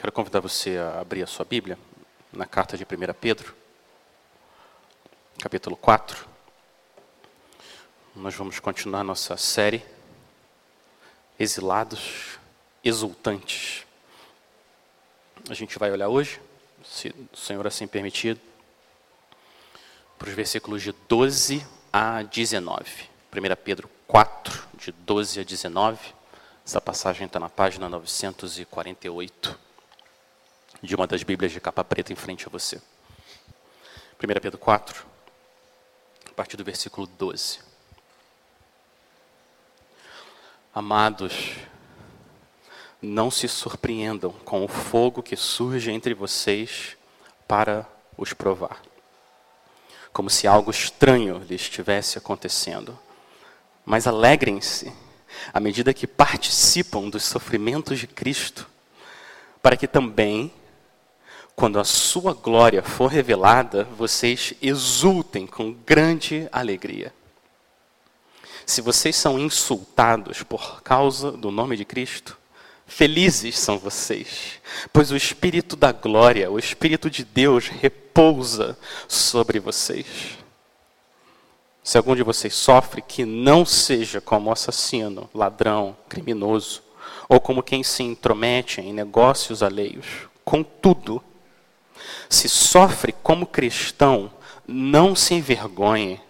Quero convidar você a abrir a sua Bíblia na carta de 1 Pedro, capítulo 4. Nós vamos continuar nossa série Exilados, Exultantes. A gente vai olhar hoje, se o Senhor assim permitir, para os versículos de 12 a 19. 1 Pedro 4, de 12 a 19. Essa passagem está na página 948 de uma das Bíblias de capa preta em frente a você. 1 Pedro 4, a partir do versículo 12. Amados, não se surpreendam com o fogo que surge entre vocês para os provar, como se algo estranho lhe estivesse acontecendo mas alegrem-se à medida que participam dos sofrimentos de Cristo, para que também, quando a sua glória for revelada, vocês exultem com grande alegria. Se vocês são insultados por causa do nome de Cristo, felizes são vocês, pois o Espírito da glória, o Espírito de Deus repousa sobre vocês. Se algum de vocês sofre, que não seja como assassino, ladrão, criminoso, ou como quem se intromete em negócios alheios. Contudo, se sofre como cristão, não se envergonhe,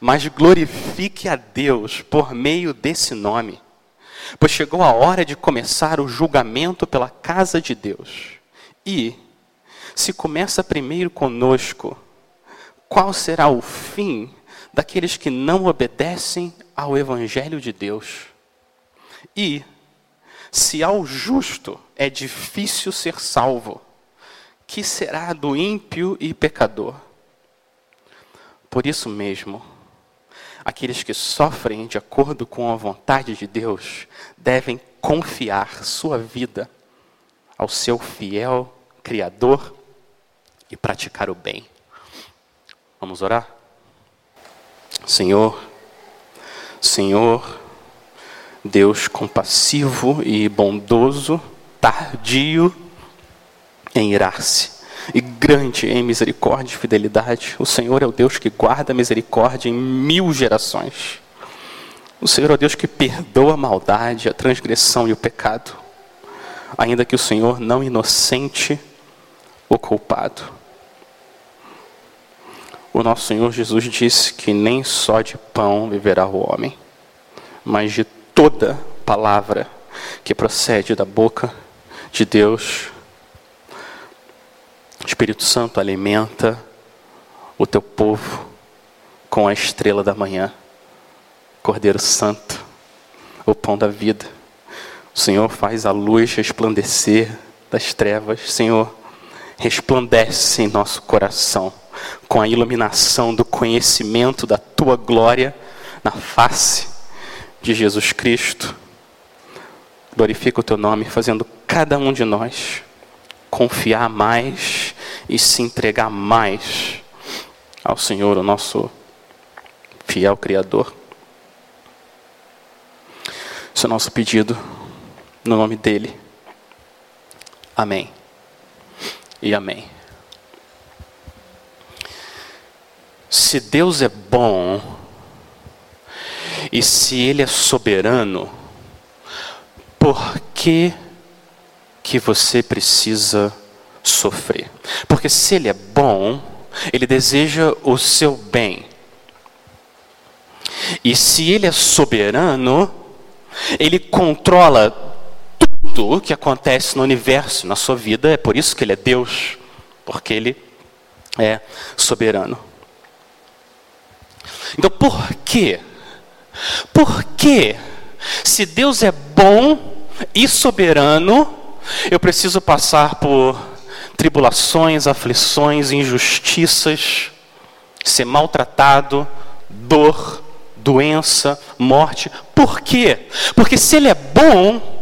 mas glorifique a Deus por meio desse nome. Pois chegou a hora de começar o julgamento pela casa de Deus. E, se começa primeiro conosco, qual será o fim daqueles que não obedecem ao Evangelho de Deus. E, se ao justo é difícil ser salvo, que será do ímpio e pecador? Por isso mesmo, aqueles que sofrem de acordo com a vontade de Deus devem confiar sua vida ao seu fiel Criador e praticar o bem. Vamos orar? Senhor, Senhor, Deus compassivo e bondoso, tardio em irar-se e grande em misericórdia e fidelidade. O Senhor é o Deus que guarda a misericórdia em mil gerações. O Senhor é o Deus que perdoa a maldade, a transgressão e o pecado, ainda que o Senhor não inocente o culpado. O nosso Senhor Jesus disse que nem só de pão viverá o homem, mas de toda palavra que procede da boca de Deus. O Espírito Santo alimenta o teu povo com a estrela da manhã, Cordeiro Santo, o pão da vida. O Senhor faz a luz resplandecer das trevas. Senhor, resplandece em nosso coração com a iluminação do conhecimento da tua glória na face de Jesus Cristo. Glorifica o teu nome, fazendo cada um de nós confiar mais e se entregar mais ao Senhor, o nosso fiel Criador. Esse é o nosso pedido, no nome dEle. Amém. E amém. Se Deus é bom e se Ele é soberano, por que, que você precisa sofrer? Porque se Ele é bom, Ele deseja o seu bem. E se Ele é soberano, Ele controla tudo que acontece no universo, na sua vida. É por isso que Ele é Deus, porque Ele é soberano. Então, por quê? Por quê? Se Deus é bom e soberano, eu preciso passar por tribulações, aflições, injustiças, ser maltratado, dor, doença, morte. Por quê? Porque se Ele é bom,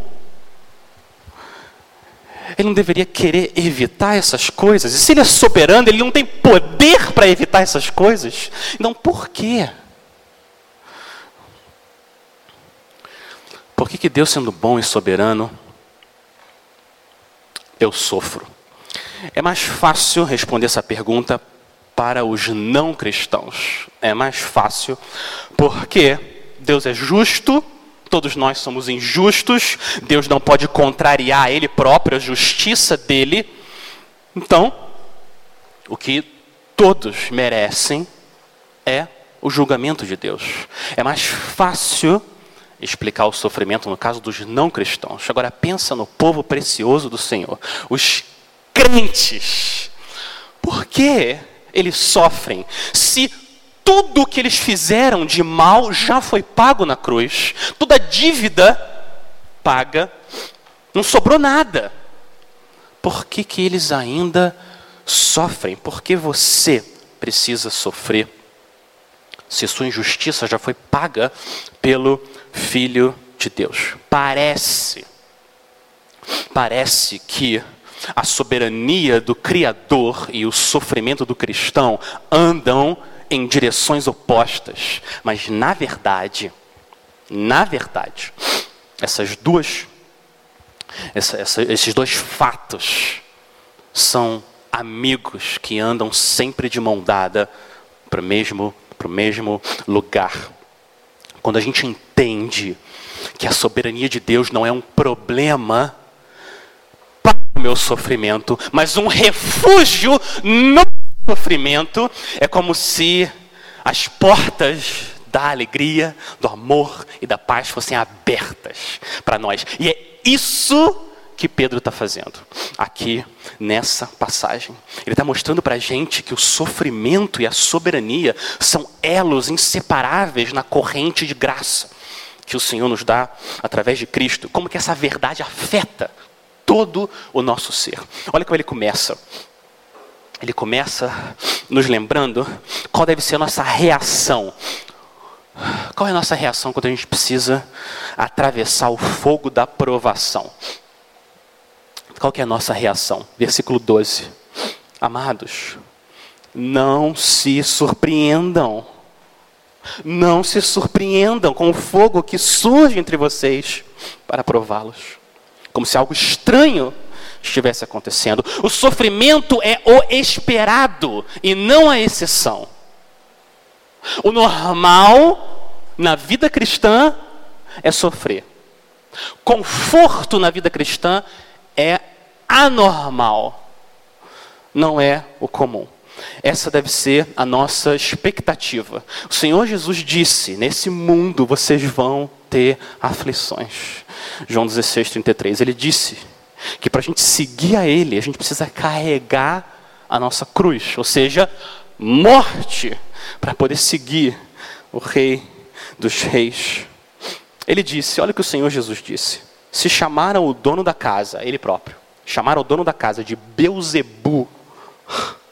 ele não deveria querer evitar essas coisas? E se ele é soberano, ele não tem poder para evitar essas coisas? Então, por quê? Por que, que Deus, sendo bom e soberano, eu sofro? É mais fácil responder essa pergunta para os não cristãos. É mais fácil porque Deus é justo, todos nós somos injustos, Deus não pode contrariar Ele próprio, a justiça dele. Então, o que todos merecem é o julgamento de Deus. É mais fácil explicar o sofrimento no caso dos não cristãos. Agora pensa no povo precioso do Senhor, os crentes. Por que eles sofrem se tudo que eles fizeram de mal já foi pago na cruz? Toda dívida paga, não sobrou nada. Por que, que eles ainda sofrem? Por que você precisa sofrer? Se sua injustiça já foi paga pelo Filho de Deus. Parece, parece que a soberania do Criador e o sofrimento do cristão andam em direções opostas, mas na verdade, na verdade, essas duas, essa, essa, esses dois fatos são amigos que andam sempre de mão dada para o mesmo, mesmo lugar. Quando a gente entende que a soberania de Deus não é um problema para o meu sofrimento, mas um refúgio no sofrimento, é como se as portas da alegria, do amor e da paz fossem abertas para nós. E é isso que Pedro está fazendo aqui nessa passagem. Ele está mostrando para a gente que o sofrimento e a soberania são elos inseparáveis na corrente de graça que o Senhor nos dá através de Cristo. Como que essa verdade afeta todo o nosso ser. Olha como ele começa. Ele começa nos lembrando qual deve ser a nossa reação. Qual é a nossa reação quando a gente precisa atravessar o fogo da provação? Qual é a nossa reação? Versículo 12. Amados, não se surpreendam. Não se surpreendam com o fogo que surge entre vocês para prová-los. Como se algo estranho estivesse acontecendo. O sofrimento é o esperado e não a exceção. O normal na vida cristã é sofrer. Conforto na vida cristã é anormal, não é o comum. Essa deve ser a nossa expectativa. O Senhor Jesus disse: Nesse mundo vocês vão ter aflições. João 16, 33. Ele disse: que para a gente seguir a Ele, a gente precisa carregar a nossa cruz, ou seja, morte, para poder seguir o Rei dos Reis. Ele disse: olha o que o Senhor Jesus disse. Se chamaram o dono da casa, ele próprio, chamaram o dono da casa de Beuzebu.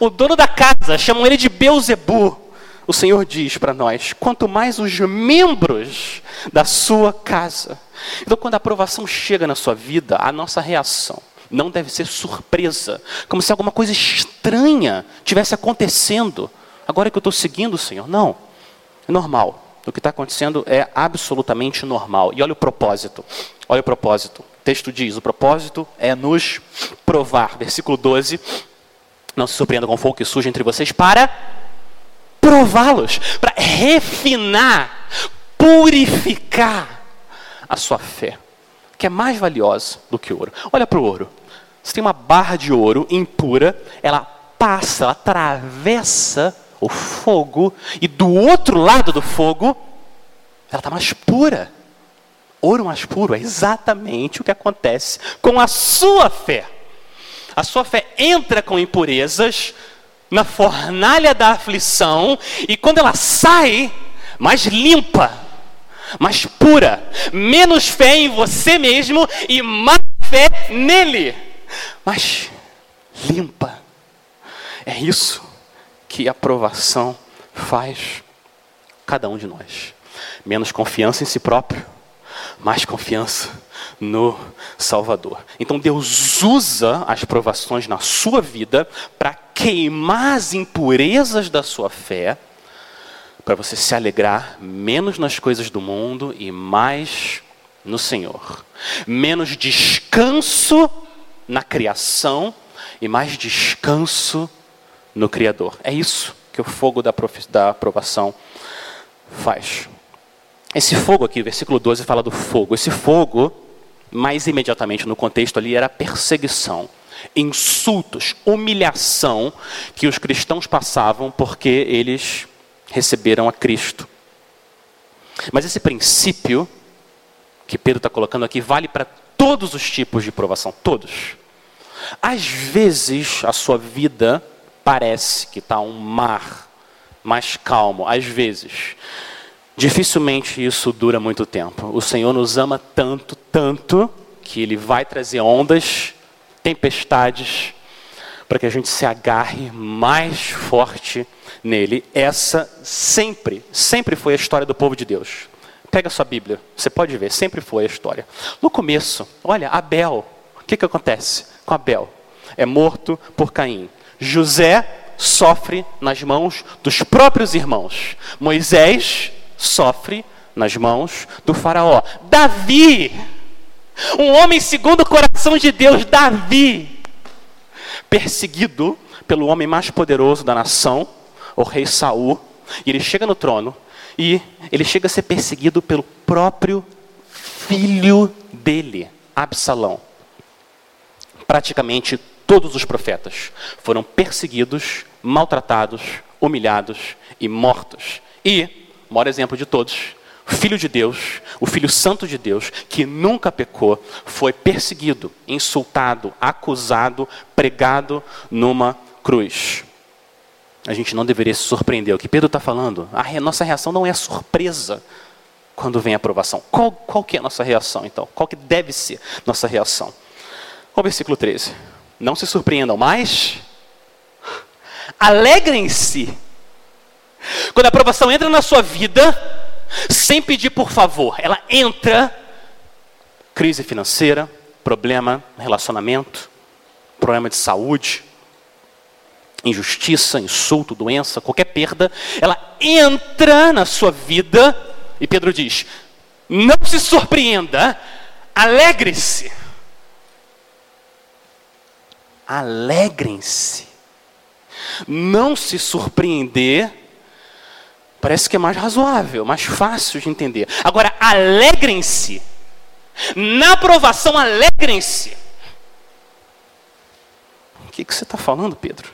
O dono da casa, chamam ele de Beuzebu o Senhor diz para nós: quanto mais os membros da sua casa. Então, quando a aprovação chega na sua vida, a nossa reação não deve ser surpresa, como se alguma coisa estranha tivesse acontecendo. Agora que eu estou seguindo o Senhor. Não, é normal. O que está acontecendo é absolutamente normal. E olha o propósito. Olha o propósito. O texto diz: o propósito é nos provar. Versículo 12. Não se surpreenda com o fogo que surge entre vocês para prová-los, para refinar, purificar a sua fé, que é mais valiosa do que ouro. Olha para o ouro. Você tem uma barra de ouro impura, ela passa, ela atravessa o fogo, e do outro lado do fogo, ela está mais pura. Ouro mais puro é exatamente o que acontece com a sua fé. A sua fé entra com impurezas, na fornalha da aflição, e quando ela sai, mais limpa, mais pura, menos fé em você mesmo e mais fé nele, mais limpa. É isso que a aprovação faz cada um de nós. Menos confiança em si próprio, mais confiança no Salvador. Então Deus usa as provações na sua vida para queimar as impurezas da sua fé, para você se alegrar menos nas coisas do mundo e mais no Senhor. Menos descanso na criação e mais descanso no Criador. É isso que o fogo da, da aprovação faz. Esse fogo aqui, versículo 12, fala do fogo. Esse fogo, mais imediatamente no contexto ali, era perseguição, insultos, humilhação que os cristãos passavam porque eles receberam a Cristo. Mas esse princípio que Pedro está colocando aqui vale para todos os tipos de provação, todos. Às vezes a sua vida parece que está um mar mais calmo, às vezes. Dificilmente isso dura muito tempo. O Senhor nos ama tanto, tanto, que Ele vai trazer ondas, tempestades, para que a gente se agarre mais forte nele. Essa sempre, sempre foi a história do povo de Deus. Pega sua Bíblia, você pode ver, sempre foi a história. No começo, olha, Abel, o que, que acontece com Abel? É morto por Caim. José sofre nas mãos dos próprios irmãos. Moisés sofre nas mãos do Faraó. Davi, um homem segundo o coração de Deus, Davi, perseguido pelo homem mais poderoso da nação, o rei Saul, e ele chega no trono e ele chega a ser perseguido pelo próprio filho dele, Absalão. Praticamente todos os profetas foram perseguidos, maltratados, humilhados e mortos. E, maior exemplo de todos, o Filho de Deus, o Filho Santo de Deus, que nunca pecou, foi perseguido, insultado, acusado, pregado numa cruz a gente não deveria se surpreender. O que Pedro está falando, a nossa reação não é surpresa quando vem a aprovação. Qual, qual que é a nossa reação, então? Qual que deve ser nossa reação? Olha o versículo 13. Não se surpreendam mais, alegrem-se. Quando a aprovação entra na sua vida, sem pedir por favor, ela entra, crise financeira, problema relacionamento, problema de saúde, injustiça, insulto, doença, qualquer perda, ela entra na sua vida e Pedro diz: não se surpreenda, alegre-se. Alegrem-se. Não se surpreender parece que é mais razoável, mais fácil de entender. Agora, alegrem-se. Na aprovação, alegrem-se. O que, que você está falando, Pedro?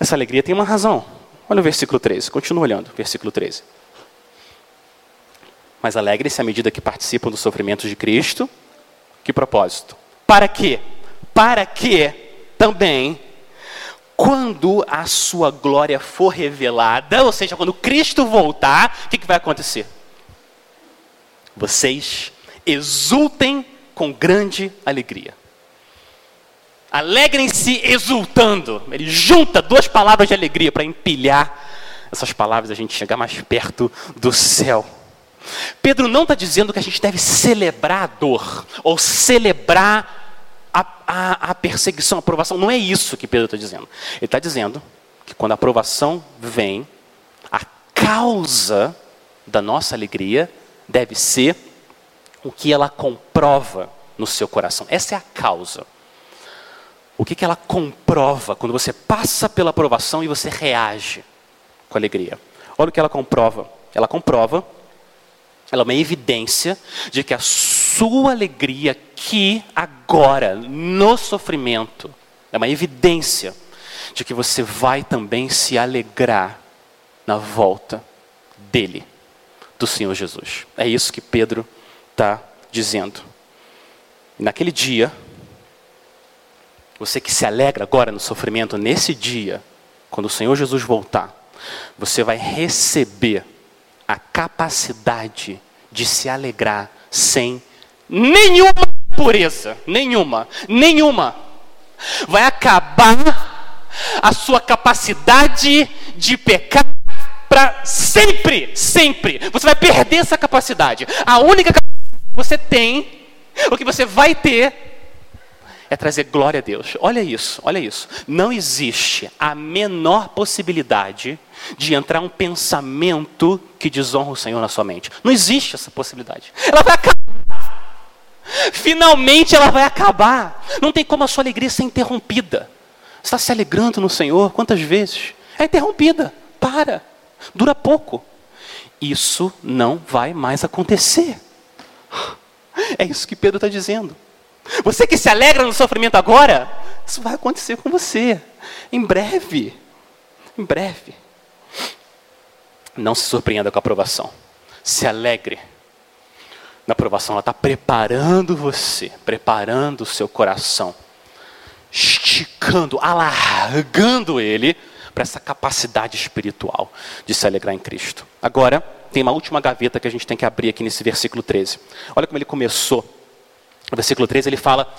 Essa alegria tem uma razão. Olha o versículo 13, continua olhando, versículo 13. Mas alegre-se à medida que participam dos sofrimentos de Cristo. Que propósito? Para quê? Para que também, quando a sua glória for revelada, ou seja, quando Cristo voltar, o que, que vai acontecer? Vocês exultem com grande alegria. Alegrem-se exultando. Ele junta duas palavras de alegria para empilhar essas palavras a gente chegar mais perto do céu. Pedro não está dizendo que a gente deve celebrar a dor ou celebrar a, a, a perseguição, a aprovação. Não é isso que Pedro está dizendo. Ele está dizendo que quando a aprovação vem, a causa da nossa alegria deve ser o que ela comprova no seu coração. Essa é a causa. O que, que ela comprova quando você passa pela aprovação e você reage com alegria? Olha o que ela comprova. Ela comprova, ela é uma evidência de que a sua alegria aqui, agora, no sofrimento, é uma evidência de que você vai também se alegrar na volta dele, do Senhor Jesus. É isso que Pedro está dizendo. E naquele dia, você que se alegra agora no sofrimento, nesse dia, quando o Senhor Jesus voltar, você vai receber a capacidade de se alegrar sem nenhuma pureza, nenhuma, nenhuma. Vai acabar a sua capacidade de pecar para sempre, sempre. Você vai perder essa capacidade. A única capacidade que você tem, o que você vai ter, é trazer glória a Deus. Olha isso, olha isso. Não existe a menor possibilidade de entrar um pensamento que desonra o Senhor na sua mente. Não existe essa possibilidade. Ela vai acabar. Finalmente ela vai acabar. Não tem como a sua alegria ser interrompida. Você está se alegrando no Senhor quantas vezes? É interrompida. Para. Dura pouco. Isso não vai mais acontecer. É isso que Pedro está dizendo. Você que se alegra no sofrimento agora, isso vai acontecer com você. Em breve. Em breve. Não se surpreenda com a aprovação. Se alegre na aprovação. Ela está preparando você, preparando o seu coração, esticando, alargando ele para essa capacidade espiritual de se alegrar em Cristo. Agora, tem uma última gaveta que a gente tem que abrir aqui nesse versículo 13. Olha como ele começou. No versículo 13 ele fala: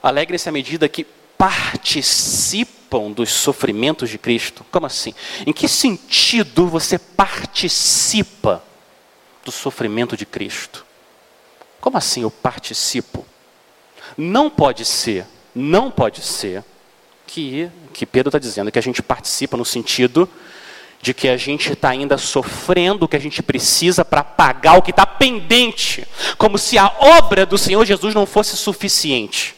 Alegre-se à medida que participam dos sofrimentos de Cristo. Como assim? Em que sentido você participa do sofrimento de Cristo? Como assim eu participo? Não pode ser, não pode ser que, que Pedro está dizendo que a gente participa no sentido de que a gente está ainda sofrendo o que a gente precisa para pagar o que está pendente, como se a obra do Senhor Jesus não fosse suficiente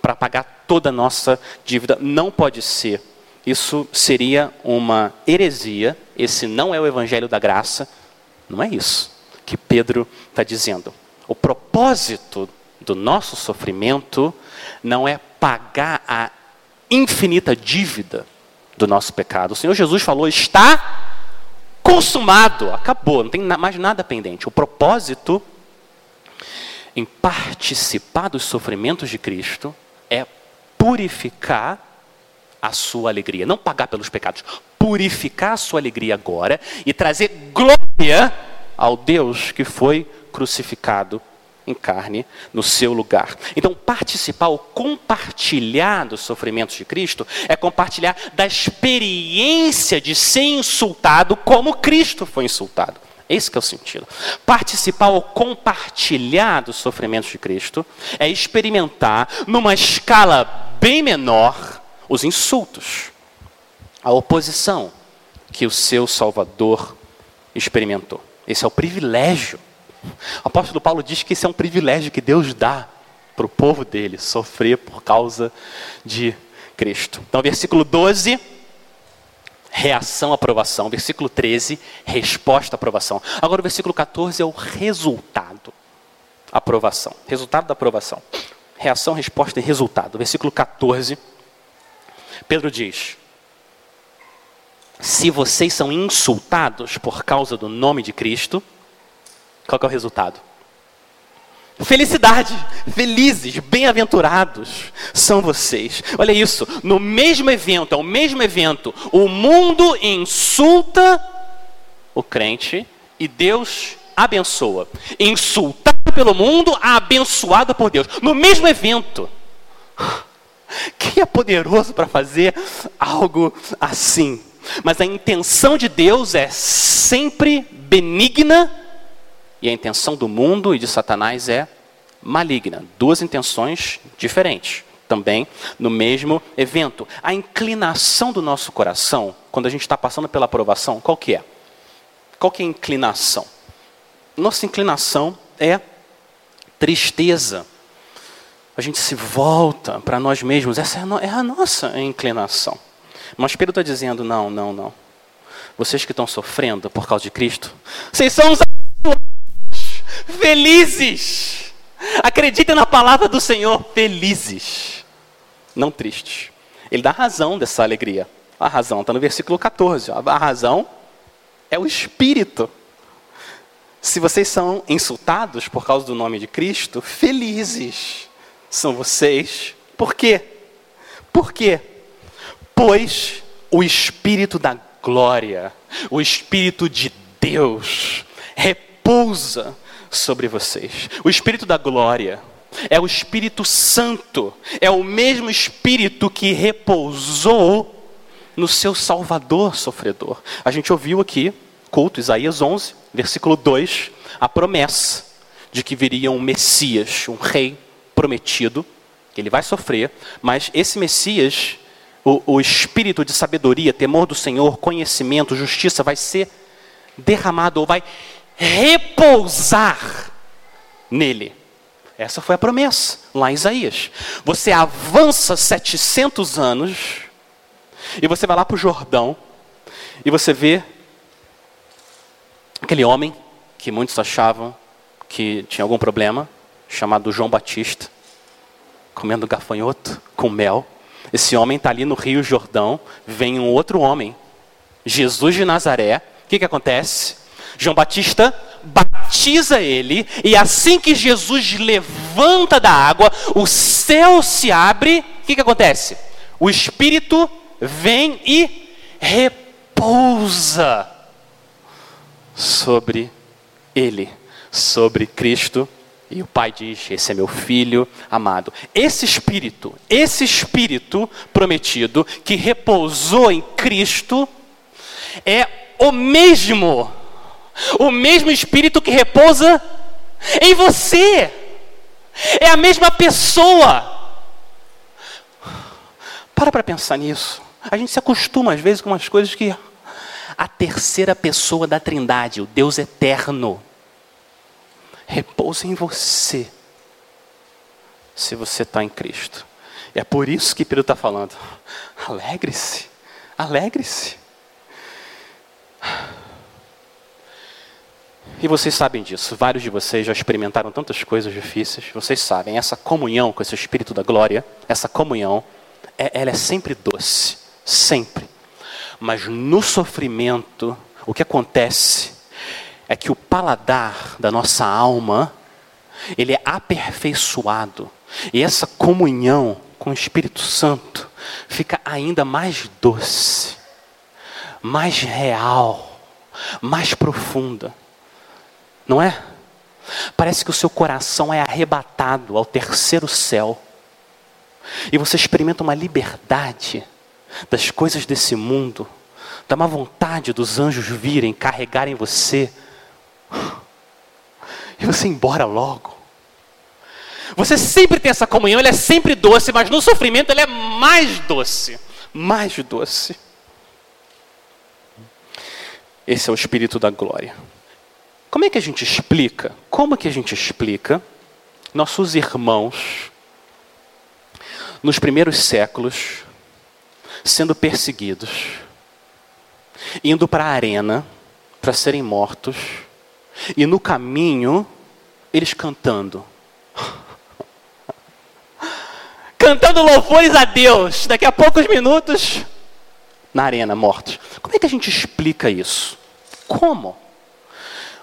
para pagar toda a nossa dívida. Não pode ser. Isso seria uma heresia. Esse não é o evangelho da graça. Não é isso que Pedro está dizendo. O propósito do nosso sofrimento não é pagar a infinita dívida do nosso pecado. O Senhor Jesus falou: está consumado, acabou, não tem mais nada pendente. O propósito em participar dos sofrimentos de Cristo é purificar a sua alegria, não pagar pelos pecados, purificar a sua alegria agora e trazer glória ao Deus que foi crucificado em carne no seu lugar. Então, participar ou compartilhar dos sofrimentos de Cristo é compartilhar da experiência de ser insultado como Cristo foi insultado. Esse é o sentido. Participar ou compartilhar dos sofrimentos de Cristo é experimentar numa escala bem menor os insultos, a oposição que o seu Salvador experimentou. Esse é o privilégio o apóstolo Paulo diz que isso é um privilégio que Deus dá para o povo dele, sofrer por causa de Cristo. Então, versículo 12, reação, aprovação. Versículo 13, resposta, aprovação. Agora, o versículo 14 é o resultado, aprovação. Resultado da aprovação. Reação, resposta e resultado. Versículo 14, Pedro diz: Se vocês são insultados por causa do nome de Cristo, qual é o resultado? Felicidade, felizes, bem-aventurados são vocês. Olha isso, no mesmo evento, ao mesmo evento, o mundo insulta o crente e Deus abençoa. Insultado pelo mundo, abençoado por Deus. No mesmo evento. Quem é poderoso para fazer algo assim? Mas a intenção de Deus é sempre benigna e a intenção do mundo e de Satanás é maligna. Duas intenções diferentes, também no mesmo evento. A inclinação do nosso coração, quando a gente está passando pela aprovação, qual que é? Qual que é a inclinação? Nossa inclinação é tristeza. A gente se volta para nós mesmos. Essa é a, no, é a nossa inclinação. Mas Pedro está dizendo: não, não, não. Vocês que estão sofrendo por causa de Cristo, vocês são os felizes. Acreditem na palavra do Senhor, felizes, não tristes. Ele dá razão dessa alegria. A razão está no versículo 14. A razão é o Espírito. Se vocês são insultados por causa do nome de Cristo, felizes são vocês. Por quê? Por quê? Pois o Espírito da glória, o Espírito de Deus, repousa sobre vocês. O Espírito da glória é o Espírito Santo, é o mesmo Espírito que repousou no seu Salvador sofredor. A gente ouviu aqui, culto, Isaías 11, versículo 2, a promessa de que viria um Messias, um rei prometido, que ele vai sofrer, mas esse Messias, o, o espírito de sabedoria, temor do Senhor, conhecimento, justiça, vai ser derramado ou vai repousar nele. Essa foi a promessa, lá em Isaías. Você avança 700 anos e você vai lá para o Jordão e você vê aquele homem que muitos achavam que tinha algum problema, chamado João Batista, comendo gafanhoto com mel. Esse homem está ali no Rio Jordão, vem um outro homem, Jesus de Nazaré. O que, que acontece? João Batista batiza ele, e assim que Jesus levanta da água, o céu se abre. O que, que acontece? O Espírito vem e repousa sobre ele, sobre Cristo. E o pai diz: Esse é meu filho amado. Esse espírito, esse espírito prometido que repousou em Cristo, é o mesmo, o mesmo espírito que repousa em você. É a mesma pessoa. Para para pensar nisso. A gente se acostuma às vezes com umas coisas que a terceira pessoa da Trindade, o Deus eterno, repousa em você, se você está em Cristo. E é por isso que Pedro está falando: alegre-se, alegre-se. E vocês sabem disso, vários de vocês já experimentaram tantas coisas difíceis, vocês sabem, essa comunhão com esse Espírito da glória, essa comunhão, é, ela é sempre doce, sempre. Mas no sofrimento, o que acontece é que o paladar da nossa alma, ele é aperfeiçoado. E essa comunhão com o Espírito Santo fica ainda mais doce, mais real, mais profunda. Não é? Parece que o seu coração é arrebatado ao terceiro céu. E você experimenta uma liberdade das coisas desse mundo, dá uma vontade dos anjos virem carregarem você e você embora logo. Você sempre tem essa comunhão, ela é sempre doce, mas no sofrimento ela é mais doce, mais doce. Esse é o espírito da glória. Como é que a gente explica? Como que a gente explica nossos irmãos nos primeiros séculos sendo perseguidos, indo para a arena para serem mortos, e no caminho eles cantando. cantando louvores a Deus. Daqui a poucos minutos, na arena, mortos. Como é que a gente explica isso? Como?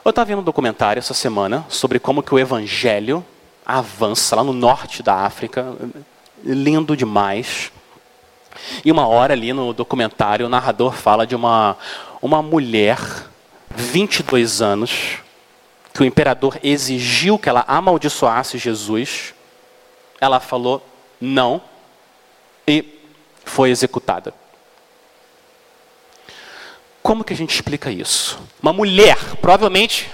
Eu estava vendo um documentário essa semana sobre como que o evangelho avança lá no norte da África, lindo demais. E uma hora ali no documentário, o narrador fala de uma, uma mulher, 22 anos, que o imperador exigiu que ela amaldiçoasse Jesus. Ela falou não e foi executada. Como que a gente explica isso? Uma mulher, provavelmente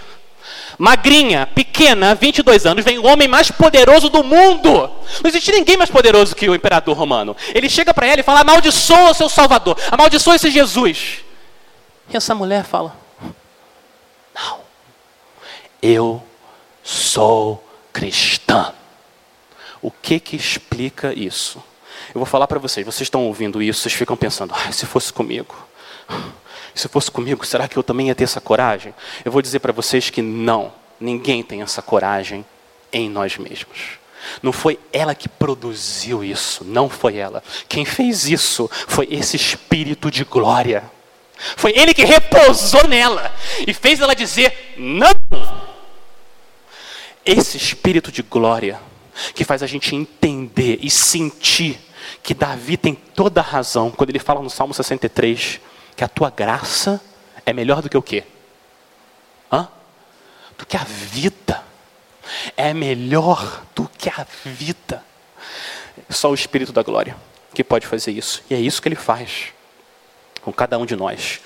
magrinha, pequena, 22 anos, vem o homem mais poderoso do mundo. Não existe ninguém mais poderoso que o imperador romano. Ele chega para ela e fala: amaldiçoa o seu Salvador, amaldiçoa esse Jesus. E essa mulher fala: Não, eu sou cristã. O que que explica isso? Eu vou falar para vocês, vocês estão ouvindo isso, vocês ficam pensando: ah, se fosse comigo. Se fosse comigo, será que eu também ia ter essa coragem? Eu vou dizer para vocês que não, ninguém tem essa coragem em nós mesmos. Não foi ela que produziu isso, não foi ela. Quem fez isso foi esse espírito de glória. Foi ele que repousou nela e fez ela dizer: não. Esse espírito de glória que faz a gente entender e sentir que Davi tem toda a razão quando ele fala no Salmo 63 que a tua graça é melhor do que o quê? Hã? Do que a vida. É melhor do que a vida. Só o Espírito da Glória que pode fazer isso. E é isso que ele faz com cada um de nós.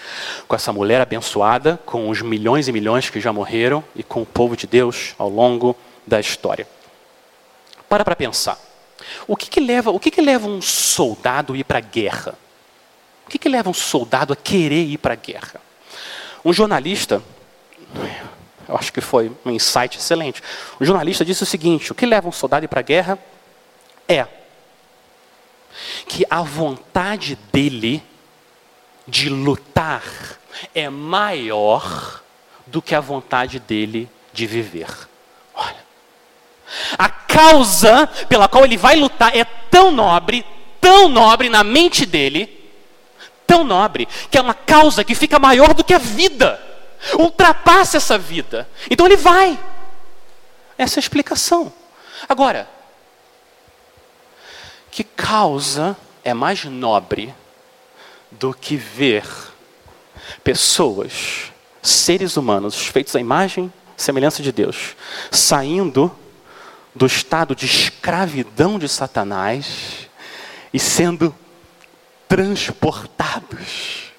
Com essa mulher abençoada, com os milhões e milhões que já morreram e com o povo de Deus ao longo da história. Para para pensar. O que, que leva, o que, que leva um soldado a ir para a guerra? O que, que leva um soldado a querer ir para a guerra? Um jornalista, eu acho que foi um insight excelente. O jornalista disse o seguinte: o que leva um soldado para a guerra é que a vontade dele de lutar é maior do que a vontade dele de viver. Olha, a causa pela qual ele vai lutar é tão nobre, tão nobre na mente dele, tão nobre, que é uma causa que fica maior do que a vida, ultrapassa essa vida. Então ele vai. Essa é a explicação. Agora, que causa é mais nobre do que ver pessoas, seres humanos, feitos à imagem e semelhança de Deus, saindo do estado de escravidão de Satanás e sendo transportados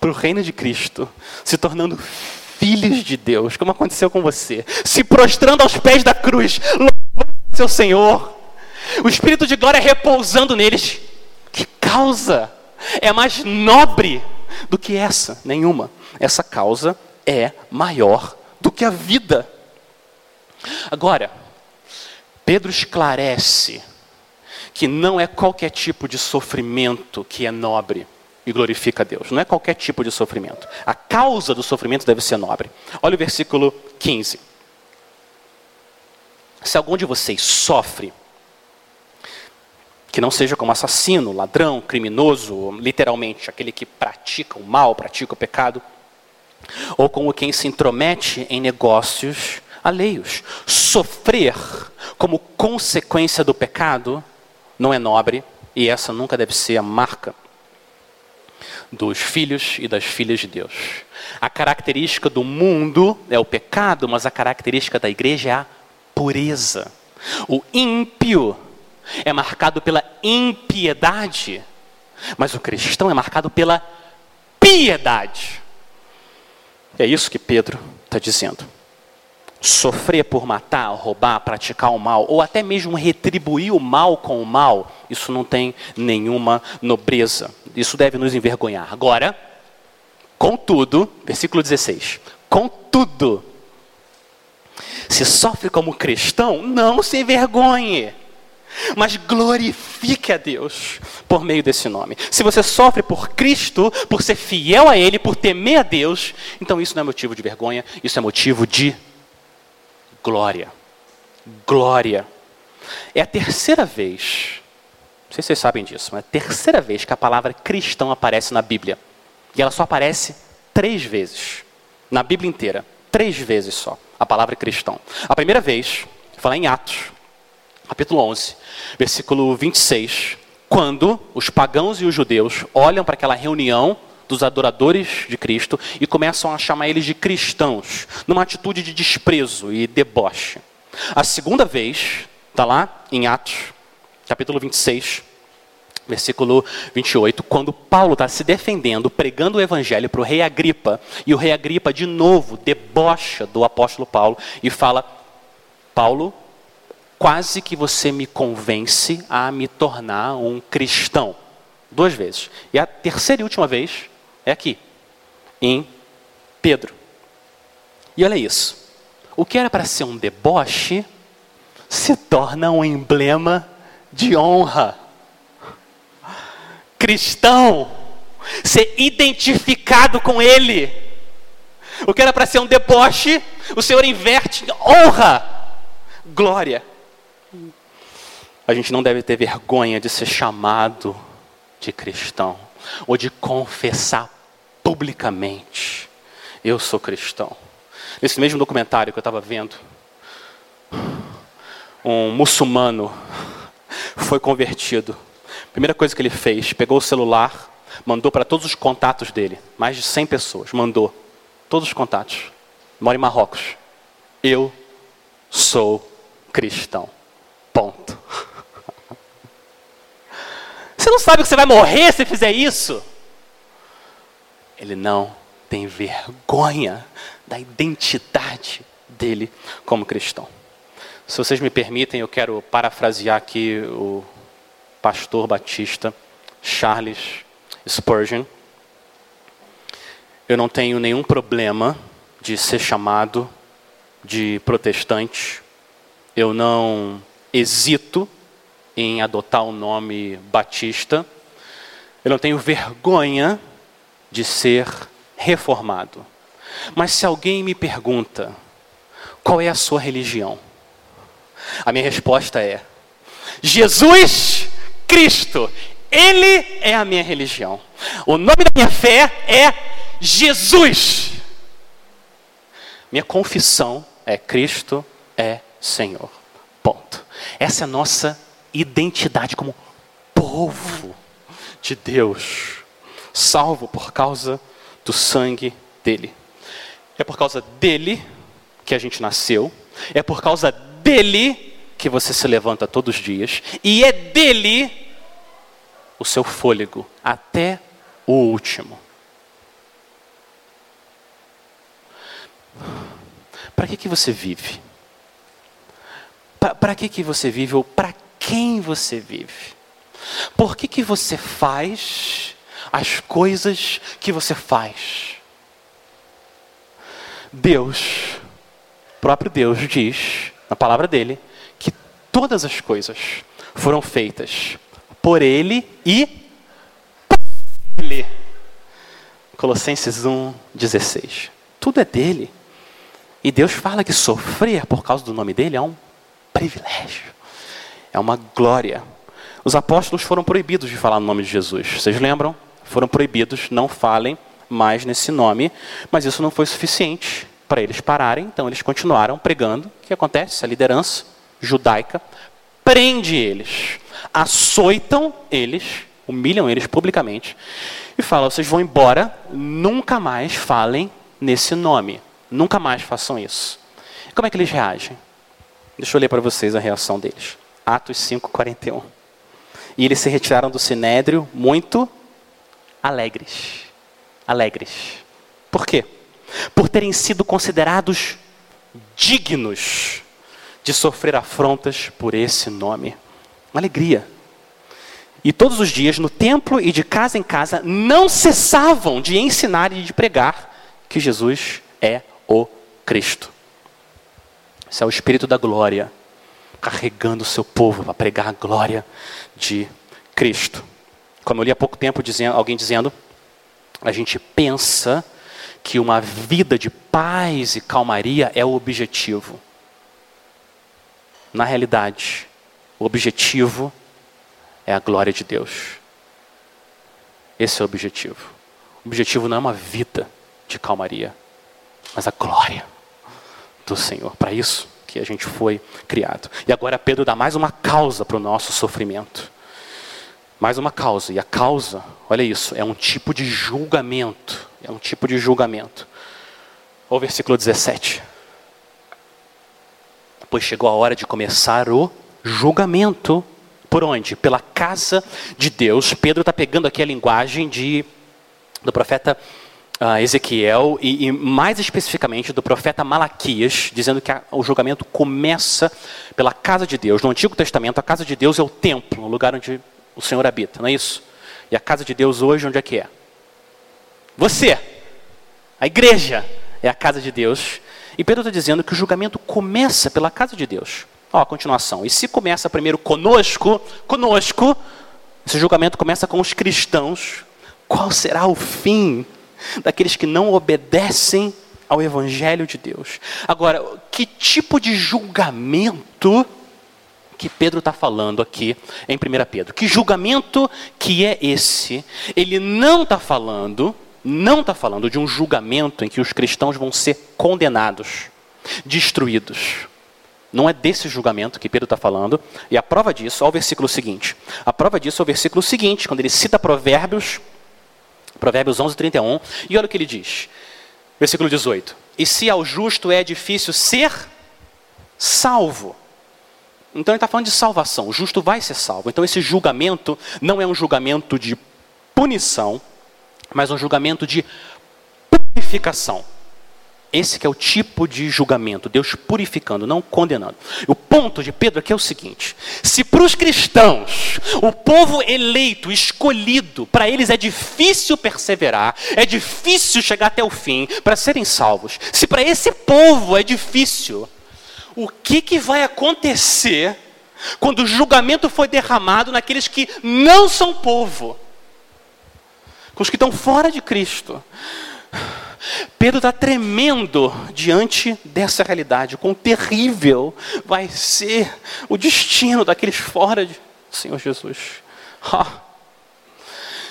para o reino de Cristo, se tornando filhos de Deus, como aconteceu com você, se prostrando aos pés da cruz, louvando seu Senhor, o Espírito de glória repousando neles. Que causa é mais nobre do que essa? Nenhuma. Essa causa é maior do que a vida. Agora, Pedro esclarece que não é qualquer tipo de sofrimento que é nobre e glorifica a Deus. Não é qualquer tipo de sofrimento. A causa do sofrimento deve ser nobre. Olha o versículo 15. Se algum de vocês sofre, que não seja como assassino, ladrão, criminoso, literalmente, aquele que pratica o mal, pratica o pecado, ou como quem se intromete em negócios alheios. Sofrer como consequência do pecado não é nobre e essa nunca deve ser a marca dos filhos e das filhas de Deus. A característica do mundo é o pecado, mas a característica da igreja é a pureza. O ímpio é marcado pela impiedade, mas o cristão é marcado pela piedade. É isso que Pedro está dizendo. Sofrer por matar, roubar, praticar o mal, ou até mesmo retribuir o mal com o mal, isso não tem nenhuma nobreza. Isso deve nos envergonhar. Agora, contudo, versículo 16: contudo, se sofre como cristão, não se envergonhe mas glorifique a Deus por meio desse nome. Se você sofre por Cristo, por ser fiel a Ele, por temer a Deus, então isso não é motivo de vergonha, isso é motivo de glória. Glória. É a terceira vez, não sei se vocês sabem disso, mas é a terceira vez que a palavra cristão aparece na Bíblia. E ela só aparece três vezes, na Bíblia inteira. Três vezes só, a palavra cristão. A primeira vez, falar em Atos, capítulo 11, versículo 26, quando os pagãos e os judeus olham para aquela reunião dos adoradores de Cristo e começam a chamar eles de cristãos, numa atitude de desprezo e deboche. A segunda vez, está lá em Atos, capítulo 26, versículo 28, quando Paulo está se defendendo, pregando o evangelho para o rei Agripa, e o rei Agripa, de novo, debocha do apóstolo Paulo e fala: Paulo quase que você me convence a me tornar um cristão. Duas vezes. E a terceira e última vez é aqui, em Pedro. E olha isso. O que era para ser um deboche se torna um emblema de honra. Cristão, ser identificado com Ele. O que era para ser um deboche, o Senhor inverte honra, glória. A gente não deve ter vergonha de ser chamado de cristão ou de confessar publicamente: eu sou cristão. Nesse mesmo documentário que eu estava vendo, um muçulmano foi convertido. Primeira coisa que ele fez, pegou o celular, mandou para todos os contatos dele, mais de 100 pessoas, mandou todos os contatos. Mora em Marrocos. Eu sou cristão. Ponto. Você não sabe que você vai morrer se fizer isso? Ele não tem vergonha da identidade dele como cristão. Se vocês me permitem, eu quero parafrasear aqui o pastor batista Charles Spurgeon. Eu não tenho nenhum problema de ser chamado de protestante. Eu não hesito em adotar o nome batista. Eu não tenho vergonha de ser reformado. Mas se alguém me pergunta qual é a sua religião, a minha resposta é: Jesus Cristo, Ele é a minha religião. O nome da minha fé é Jesus. Minha confissão é Cristo é Senhor. Ponto. Essa é a nossa identidade como povo de Deus, salvo por causa do sangue dele. É por causa dele que a gente nasceu, é por causa dele que você se levanta todos os dias, e é dele o seu fôlego até o último. Para que, que você vive? Para que, que você vive ou para quem você vive? Por que, que você faz as coisas que você faz? Deus, próprio Deus, diz na palavra dele que todas as coisas foram feitas por ele e por ele. Colossenses 1:16. Tudo é dele. E Deus fala que sofrer por causa do nome dele é um privilégio, é uma glória. Os apóstolos foram proibidos de falar no nome de Jesus. Vocês lembram? Foram proibidos, não falem mais nesse nome, mas isso não foi suficiente para eles pararem, então eles continuaram pregando. O que acontece? A liderança judaica prende eles, açoitam eles, humilham eles publicamente e fala: vocês vão embora, nunca mais falem nesse nome. Nunca mais façam isso. Como é que eles reagem? Deixa eu ler para vocês a reação deles. Atos 5, 41. E eles se retiraram do sinédrio muito alegres. Alegres. Por quê? Por terem sido considerados dignos de sofrer afrontas por esse nome. Uma alegria. E todos os dias, no templo e de casa em casa, não cessavam de ensinar e de pregar que Jesus é o Cristo. Esse é o Espírito da glória, carregando o seu povo para pregar a glória de Cristo. Como eu li há pouco tempo dizendo, alguém dizendo, a gente pensa que uma vida de paz e calmaria é o objetivo. Na realidade, o objetivo é a glória de Deus. Esse é o objetivo. O objetivo não é uma vida de calmaria mas a glória do Senhor. Para isso que a gente foi criado. E agora Pedro dá mais uma causa para o nosso sofrimento. Mais uma causa. E a causa, olha isso, é um tipo de julgamento. É um tipo de julgamento. Olha o versículo 17. Pois chegou a hora de começar o julgamento. Por onde? Pela casa de Deus. Pedro está pegando aqui a linguagem de, do profeta uh, Ezequiel e, e, mais especificamente do profeta Malaquias, dizendo que a, o julgamento começa pela casa de Deus. No Antigo Testamento, a casa de Deus é o templo, o lugar onde o Senhor habita, não é isso? E a casa de Deus hoje, onde é que é? Você, a igreja, é a casa de Deus. E Pedro está dizendo que o julgamento começa pela casa de Deus. Ó, a continuação. E se começa primeiro conosco, conosco, esse julgamento começa com os cristãos. Qual será o fim daqueles que não obedecem ao Evangelho de Deus. Agora, que tipo de julgamento que Pedro está falando aqui em 1 Pedro? Que julgamento que é esse? Ele não está falando, não está falando de um julgamento em que os cristãos vão ser condenados, destruídos. Não é desse julgamento que Pedro está falando. E a prova disso, olha o versículo seguinte. A prova disso é o versículo seguinte, quando ele cita Provérbios Provérbios 11, 31. E olha o que ele diz. Versículo 18. E se ao justo é difícil ser salvo. Então ele está falando de salvação. O justo vai ser salvo. Então esse julgamento não é um julgamento de punição, mas um julgamento de purificação. Esse que é o tipo de julgamento, Deus purificando, não condenando. O ponto de Pedro aqui é o seguinte: se para os cristãos, o povo eleito, escolhido, para eles é difícil perseverar, é difícil chegar até o fim para serem salvos. Se para esse povo é difícil, o que, que vai acontecer quando o julgamento foi derramado naqueles que não são povo? Com os que estão fora de Cristo. Pedro está tremendo diante dessa realidade, quão terrível vai ser o destino daqueles fora de Senhor Jesus. Oh.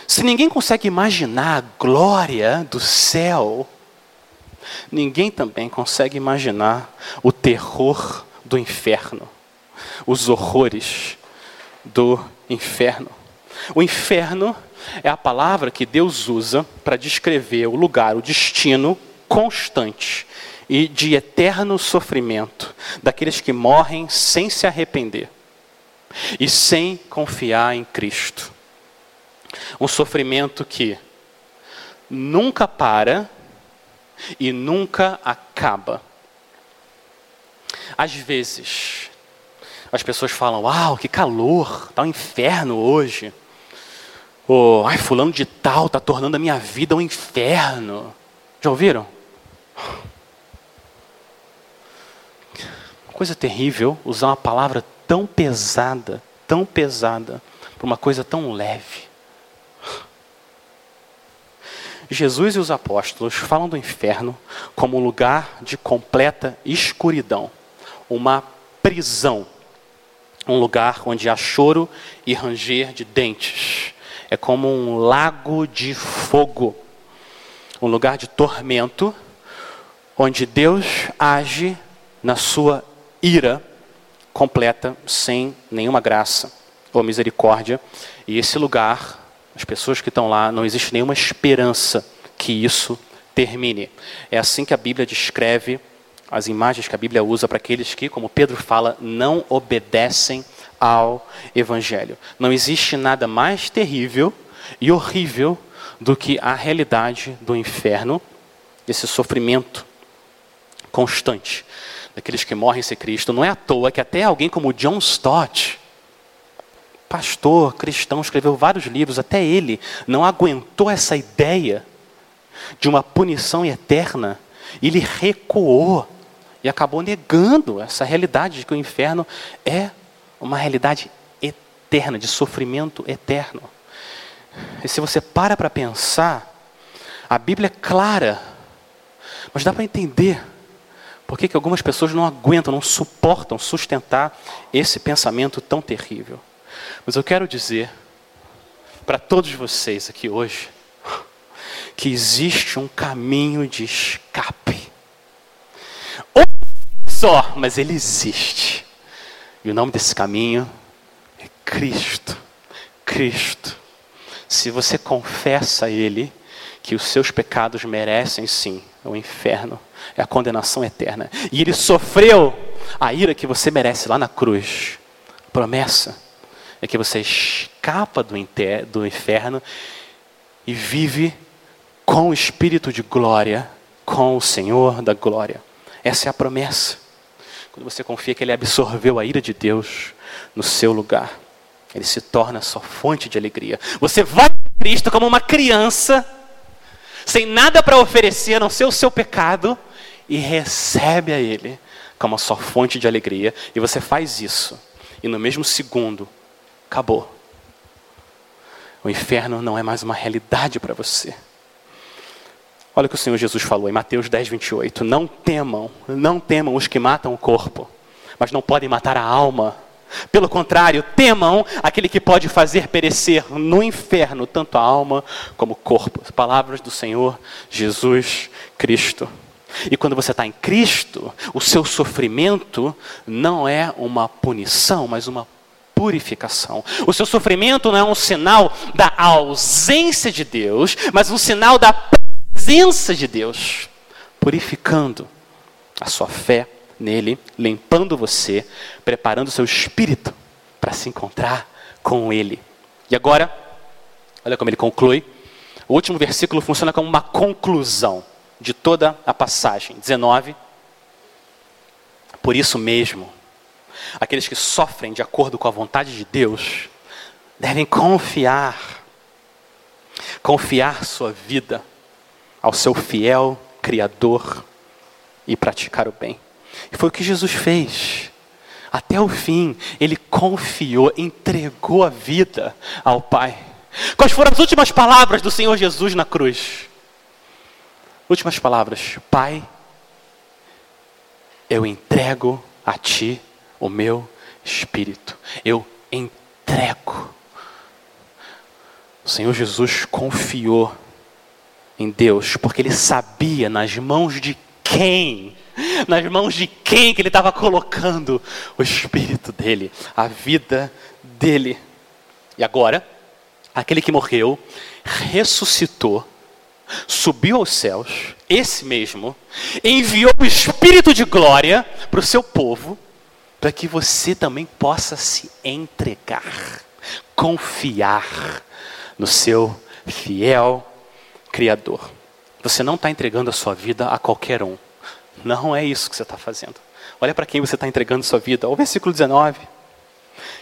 Se ninguém consegue imaginar a glória do céu, ninguém também consegue imaginar o terror do inferno, os horrores do inferno. O inferno é a palavra que Deus usa para descrever o lugar, o destino constante e de eterno sofrimento daqueles que morrem sem se arrepender e sem confiar em Cristo. Um sofrimento que nunca para e nunca acaba. Às vezes, as pessoas falam: Uau, que calor, está um inferno hoje. Oh, ai, fulano de tal está tornando a minha vida um inferno. Já ouviram? Coisa terrível usar uma palavra tão pesada, tão pesada, para uma coisa tão leve. Jesus e os apóstolos falam do inferno como um lugar de completa escuridão, uma prisão, um lugar onde há choro e ranger de dentes, é como um lago de fogo, um lugar de tormento, onde Deus age na sua ira completa, sem nenhuma graça ou misericórdia. E esse lugar, as pessoas que estão lá, não existe nenhuma esperança que isso termine. É assim que a Bíblia descreve as imagens que a Bíblia usa para aqueles que, como Pedro fala, não obedecem ao Evangelho. Não existe nada mais terrível e horrível do que a realidade do inferno, esse sofrimento constante daqueles que morrem sem Cristo. Não é à toa que até alguém como John Stott, pastor cristão, escreveu vários livros, até ele não aguentou essa ideia de uma punição eterna, ele recuou e acabou negando essa realidade de que o inferno é uma realidade eterna, de sofrimento eterno. E se você para para pensar, a Bíblia é clara, mas dá para entender por que, que algumas pessoas não aguentam, não suportam sustentar esse pensamento tão terrível. Mas eu quero dizer para todos vocês aqui hoje que existe um caminho de escape. Ou só, mas ele existe. E o nome desse caminho é Cristo. Cristo. Se você confessa a Ele que os seus pecados merecem sim o inferno, é a condenação eterna. E Ele sofreu a ira que você merece lá na cruz. A promessa é que você escapa do, do inferno e vive com o espírito de glória, com o Senhor da glória. Essa é a promessa. Quando você confia que Ele absorveu a ira de Deus no seu lugar, Ele se torna sua fonte de alegria. Você vai a Cristo como uma criança, sem nada para oferecer a não ser o seu pecado, e recebe a Ele como a sua fonte de alegria. E você faz isso, e no mesmo segundo, acabou. O inferno não é mais uma realidade para você. Olha o que o Senhor Jesus falou em Mateus 10, 28. Não temam, não temam os que matam o corpo, mas não podem matar a alma. Pelo contrário, temam aquele que pode fazer perecer no inferno tanto a alma como o corpo. As palavras do Senhor Jesus Cristo. E quando você está em Cristo, o seu sofrimento não é uma punição, mas uma purificação. O seu sofrimento não é um sinal da ausência de Deus, mas um sinal da presença de Deus, purificando a sua fé nele, limpando você, preparando o seu espírito para se encontrar com ele. E agora, olha como ele conclui. O último versículo funciona como uma conclusão de toda a passagem. 19. Por isso mesmo, aqueles que sofrem de acordo com a vontade de Deus devem confiar, confiar sua vida ao seu fiel Criador e praticar o bem. E foi o que Jesus fez. Até o fim, ele confiou, entregou a vida ao Pai. Quais foram as últimas palavras do Senhor Jesus na cruz? Últimas palavras: Pai, eu entrego a Ti o meu espírito. Eu entrego. O Senhor Jesus confiou em Deus, porque ele sabia nas mãos de quem, nas mãos de quem que ele estava colocando o espírito dele, a vida dele. E agora, aquele que morreu, ressuscitou, subiu aos céus, esse mesmo, enviou o espírito de glória para o seu povo, para que você também possa se entregar, confiar no seu fiel Criador. Você não está entregando a sua vida a qualquer um. Não é isso que você está fazendo. Olha para quem você está entregando a sua vida. O versículo 19.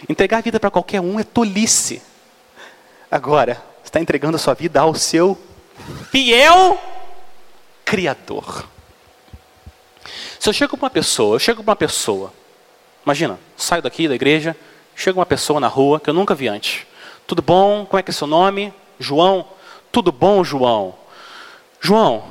Entregar a vida para qualquer um é tolice. Agora, você está entregando a sua vida ao seu fiel Criador. Se eu chego para uma pessoa, eu chego para uma pessoa, imagina, saio daqui da igreja, chega uma pessoa na rua que eu nunca vi antes. Tudo bom? Como é que é seu nome? João? Tudo bom, João? João,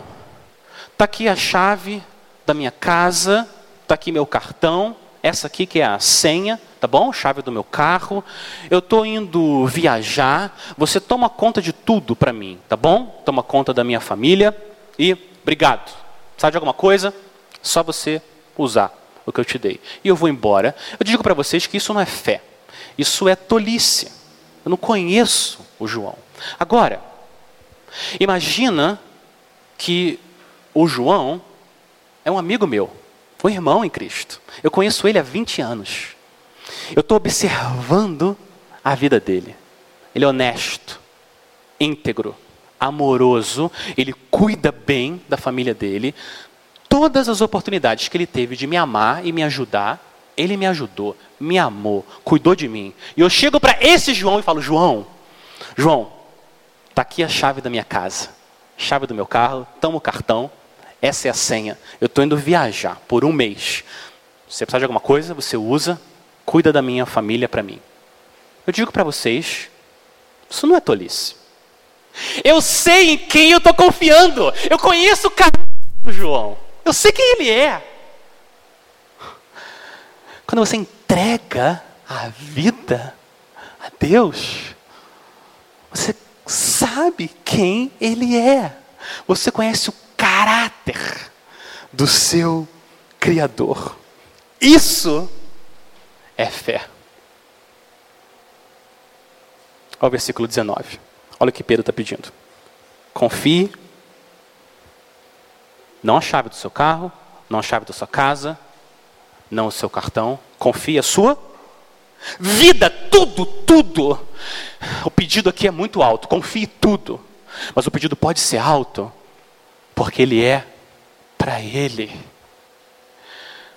está aqui a chave da minha casa, está aqui meu cartão, essa aqui que é a senha, tá bom? Chave do meu carro. Eu estou indo viajar. Você toma conta de tudo para mim, tá bom? Toma conta da minha família e obrigado. Sabe de alguma coisa? Só você usar o que eu te dei. E eu vou embora. Eu digo para vocês que isso não é fé. Isso é tolice. Eu não conheço o João. Agora, Imagina que o João é um amigo meu, um irmão em Cristo. Eu conheço ele há 20 anos. Eu estou observando a vida dele. Ele é honesto, íntegro, amoroso, ele cuida bem da família dele. Todas as oportunidades que ele teve de me amar e me ajudar, ele me ajudou, me amou, cuidou de mim. E eu chego para esse João e falo: João, João, Está aqui a chave da minha casa, chave do meu carro, toma o cartão, essa é a senha. Eu estou indo viajar por um mês. Você precisar de alguma coisa, você usa, cuida da minha família para mim. Eu digo para vocês, isso não é tolice. Eu sei em quem eu estou confiando. Eu conheço o caráter do João. Eu sei quem ele é. Quando você entrega a vida a Deus, você sabe quem Ele é. Você conhece o caráter do seu Criador. Isso é fé. Olha o versículo 19. Olha o que Pedro está pedindo. Confie, não a chave do seu carro, não a chave da sua casa, não o seu cartão. Confie a sua Vida, tudo, tudo. O pedido aqui é muito alto, confie tudo. Mas o pedido pode ser alto, porque ele é para Ele,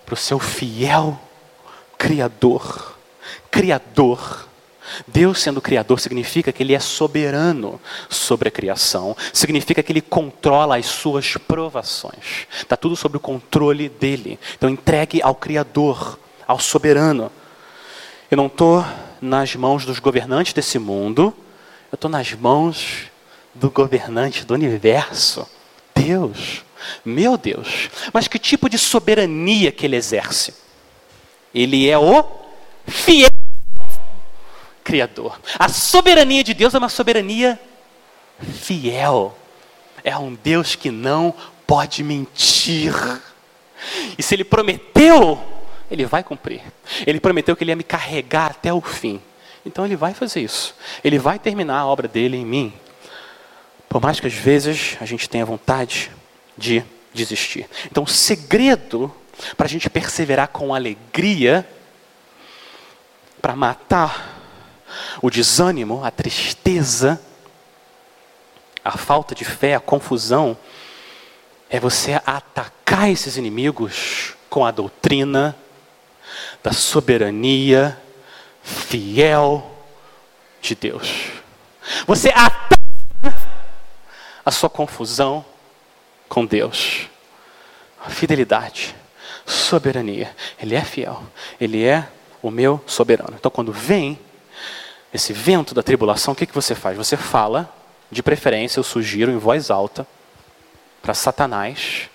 para o seu fiel Criador. Criador. Deus sendo Criador significa que Ele é soberano sobre a criação, significa que Ele controla as suas provações, está tudo sob o controle dele. Então entregue ao Criador, ao soberano. Eu não estou nas mãos dos governantes desse mundo, eu estou nas mãos do governante do universo, Deus, meu Deus. Mas que tipo de soberania que ele exerce? Ele é o fiel Criador. A soberania de Deus é uma soberania fiel. É um Deus que não pode mentir. E se ele prometeu, ele vai cumprir. Ele prometeu que ele ia me carregar até o fim. Então ele vai fazer isso. Ele vai terminar a obra dele em mim. Por mais que às vezes a gente tenha vontade de desistir. Então o segredo para a gente perseverar com alegria, para matar o desânimo, a tristeza, a falta de fé, a confusão, é você atacar esses inimigos com a doutrina da soberania fiel de Deus. Você ataca a sua confusão com Deus. Fidelidade, soberania. Ele é fiel. Ele é o meu soberano. Então, quando vem esse vento da tribulação, o que, que você faz? Você fala, de preferência, eu sugiro em voz alta, para Satanás,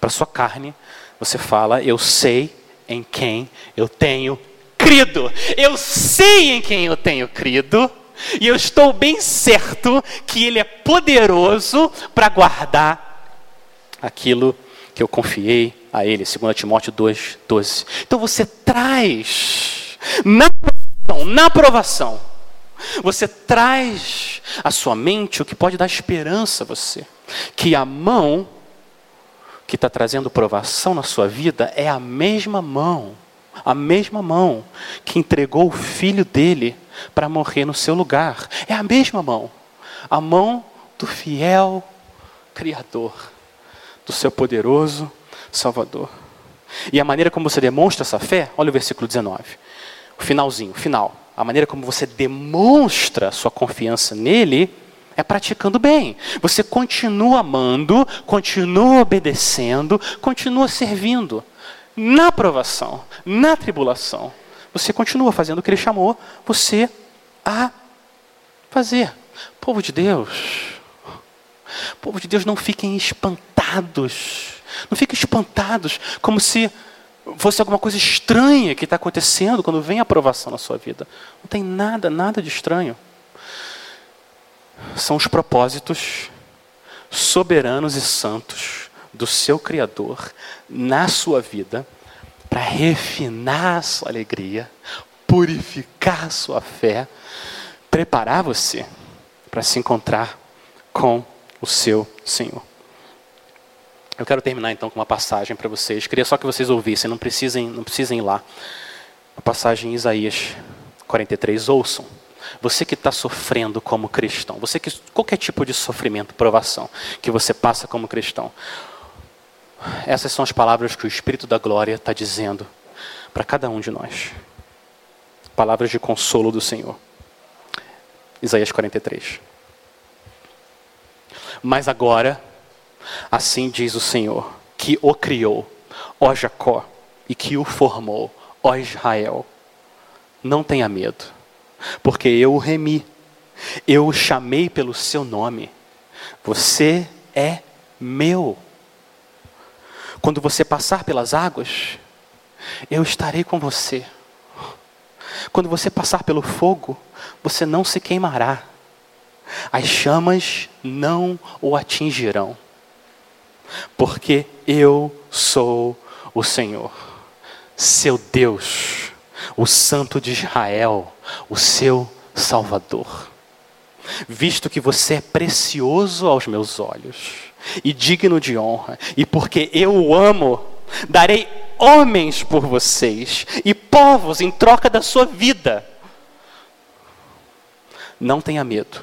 para sua carne, você fala: Eu sei em quem eu tenho crido. Eu sei em quem eu tenho crido. E eu estou bem certo que Ele é poderoso para guardar aquilo que eu confiei a Ele. 2 Timóteo 2, 12. Então você traz na provação, na você traz à sua mente o que pode dar esperança a você. Que a mão que está trazendo provação na sua vida é a mesma mão, a mesma mão que entregou o filho dele para morrer no seu lugar. É a mesma mão, a mão do fiel Criador, do seu poderoso Salvador. E a maneira como você demonstra essa fé, olha o versículo 19, o finalzinho, final. A maneira como você demonstra sua confiança nele é praticando bem. Você continua amando, continua obedecendo, continua servindo. Na provação, na tribulação, você continua fazendo o que ele chamou você a fazer. Povo de Deus, povo de Deus, não fiquem espantados. Não fiquem espantados como se fosse alguma coisa estranha que está acontecendo quando vem a aprovação na sua vida. Não tem nada, nada de estranho são os propósitos soberanos e santos do seu Criador na sua vida para refinar a sua alegria, purificar a sua fé, preparar você para se encontrar com o seu Senhor. Eu quero terminar então com uma passagem para vocês. Queria só que vocês ouvissem, não precisem, não precisem ir lá. A passagem em Isaías 43, ouçam. Você que está sofrendo como cristão, você que qualquer tipo de sofrimento, provação que você passa como cristão, essas são as palavras que o Espírito da Glória está dizendo para cada um de nós. Palavras de consolo do Senhor. Isaías 43. Mas agora, assim diz o Senhor, que o criou, ó Jacó, e que o formou, ó Israel. Não tenha medo porque eu o remi, eu o chamei pelo seu nome. Você é meu. Quando você passar pelas águas, eu estarei com você. Quando você passar pelo fogo, você não se queimará. As chamas não o atingirão. Porque eu sou o Senhor, seu Deus o Santo de Israel, o seu Salvador. Visto que você é precioso aos meus olhos e digno de honra, e porque eu o amo, darei homens por vocês e povos em troca da sua vida. Não tenha medo,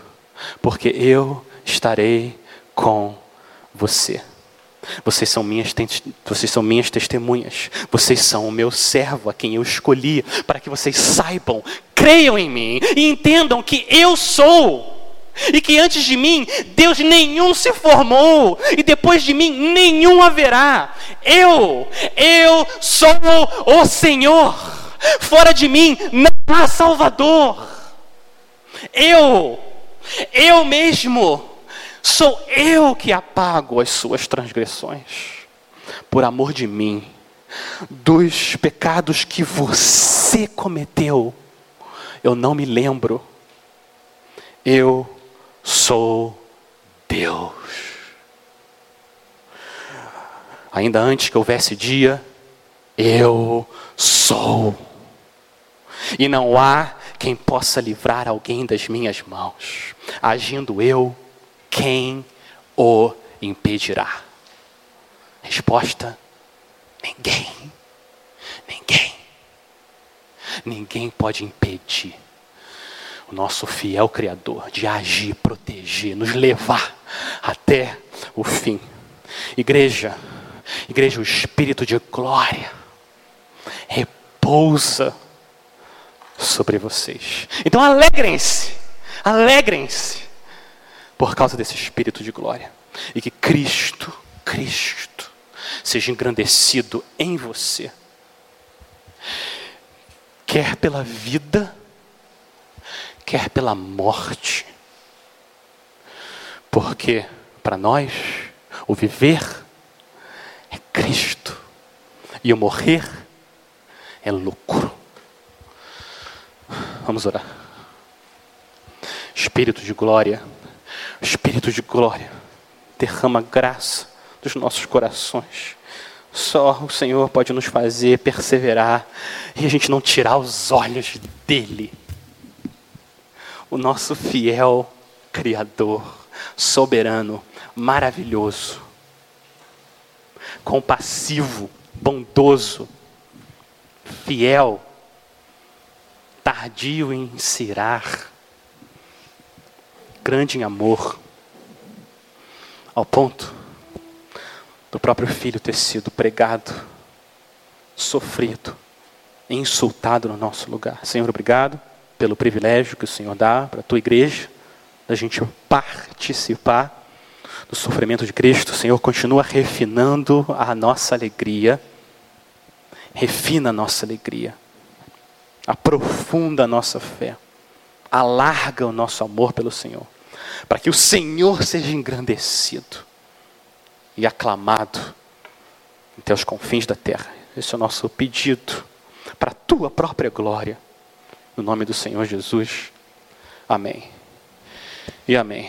porque eu estarei com você. Vocês são, minhas, vocês são minhas testemunhas. Vocês são o meu servo, a quem eu escolhi, para que vocês saibam, creiam em mim e entendam que eu sou. E que antes de mim, Deus nenhum se formou, e depois de mim, nenhum haverá. Eu, eu sou o Senhor. Fora de mim, não há Salvador. Eu, eu mesmo Sou eu que apago as suas transgressões, por amor de mim, dos pecados que você cometeu. Eu não me lembro. Eu sou Deus. Ainda antes que houvesse dia, eu sou. E não há quem possa livrar alguém das minhas mãos. Agindo eu, quem o impedirá? Resposta: ninguém. Ninguém. Ninguém pode impedir o nosso fiel Criador de agir, proteger, nos levar até o fim. Igreja, igreja, o Espírito de glória repousa sobre vocês. Então alegrem-se, alegrem-se por causa desse Espírito de glória. E que Cristo, Cristo, seja engrandecido em você. Quer pela vida, quer pela morte. Porque para nós, o viver é Cristo e o morrer é lucro. Vamos orar. Espírito de glória, Espírito de glória, derrama graça dos nossos corações. Só o Senhor pode nos fazer perseverar e a gente não tirar os olhos dele. O nosso fiel Criador, soberano, maravilhoso, compassivo, bondoso, fiel, tardio em cirar, grande em amor, ao ponto do próprio filho ter sido pregado, sofrido, insultado no nosso lugar. Senhor, obrigado pelo privilégio que o Senhor dá para a tua igreja, da gente participar do sofrimento de Cristo. Senhor, continua refinando a nossa alegria, refina a nossa alegria, aprofunda a nossa fé, alarga o nosso amor pelo Senhor para que o Senhor seja engrandecido e aclamado até os confins da terra. Esse é o nosso pedido para a tua própria glória. No nome do Senhor Jesus. Amém. E amém.